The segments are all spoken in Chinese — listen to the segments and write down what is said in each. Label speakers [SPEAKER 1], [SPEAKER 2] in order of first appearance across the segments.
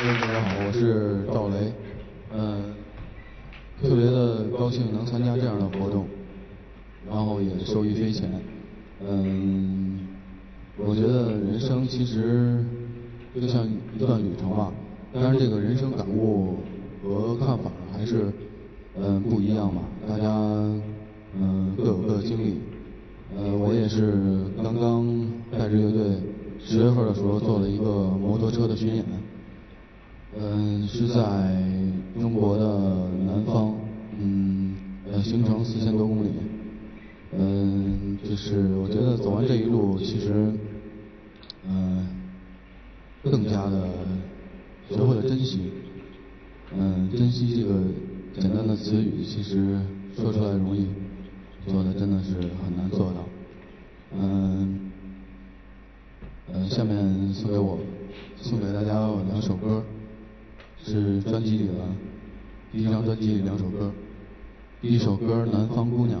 [SPEAKER 1] 大家好，我是赵雷，嗯，特别的高兴能参加这样的活动，然后也受益匪浅，嗯，我觉得人生其实就像一段旅程吧，当然这个人生感悟和看法还是嗯不一样吧，大家嗯各有各的经历，呃，我也是刚刚带着乐队十月份的时候做了一个摩托车的巡演。是在中国的南方，嗯，呃，行程四千多公里，嗯，就是我觉得走完这一路，其实，嗯，更加的学会了珍惜，嗯，珍惜这个简单的词语，其实说出来容易，做的真的是很难做到，嗯，嗯，下面送给我，送给大家两首歌。是专辑里的第一张专辑里两首歌，一首歌《南方姑娘》。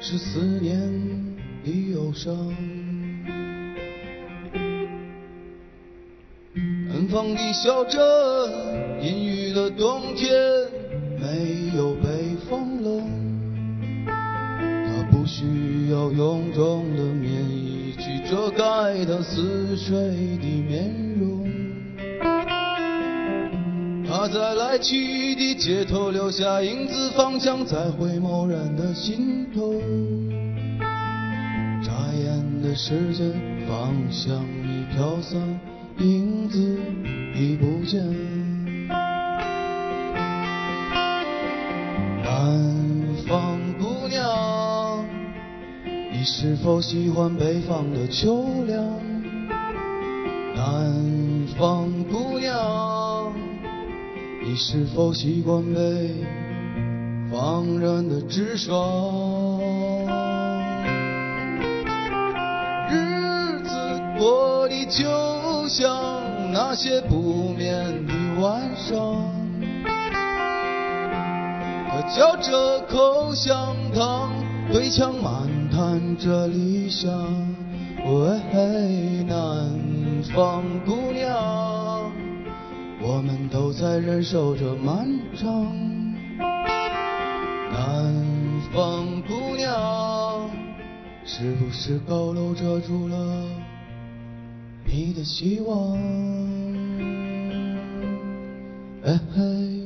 [SPEAKER 1] 是思念的忧伤。南方的小镇，阴雨的冬天，没有北方冷。他不需要臃肿的棉衣去遮盖他似水的面容。他在来去的街头留下影子，方向在回眸人的心头。眨眼的时间，方向已飘散，影子已不见。南方姑娘，你是否喜欢北方的秋凉？南方姑娘，你是否习惯北方人的直爽？日子过得就像那些不眠的晚上，他嚼着口香糖，对墙漫谈着理想。喂，南方姑娘，我们都在忍受着漫长。南方姑娘，是不是高楼遮住了你的希望？哎嘿。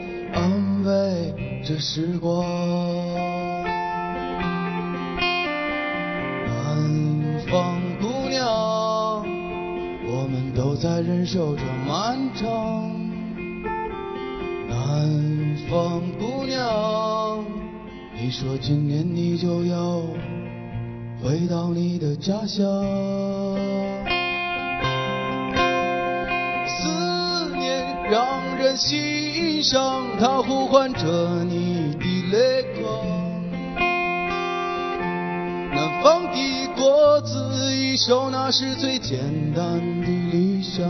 [SPEAKER 1] 安慰着时光。南方姑娘，我们都在忍受着漫长。南方姑娘，你说今年你就要回到你的家乡。让人欣赏，它呼唤着你的泪光。南方的果子一熟，那是最简单的理想。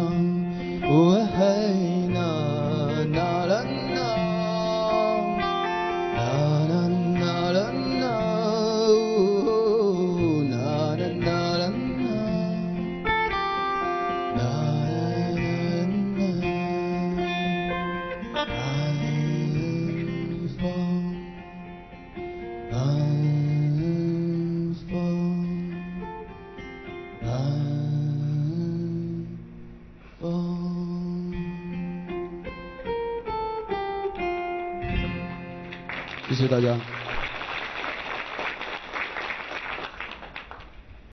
[SPEAKER 1] 谢谢大家。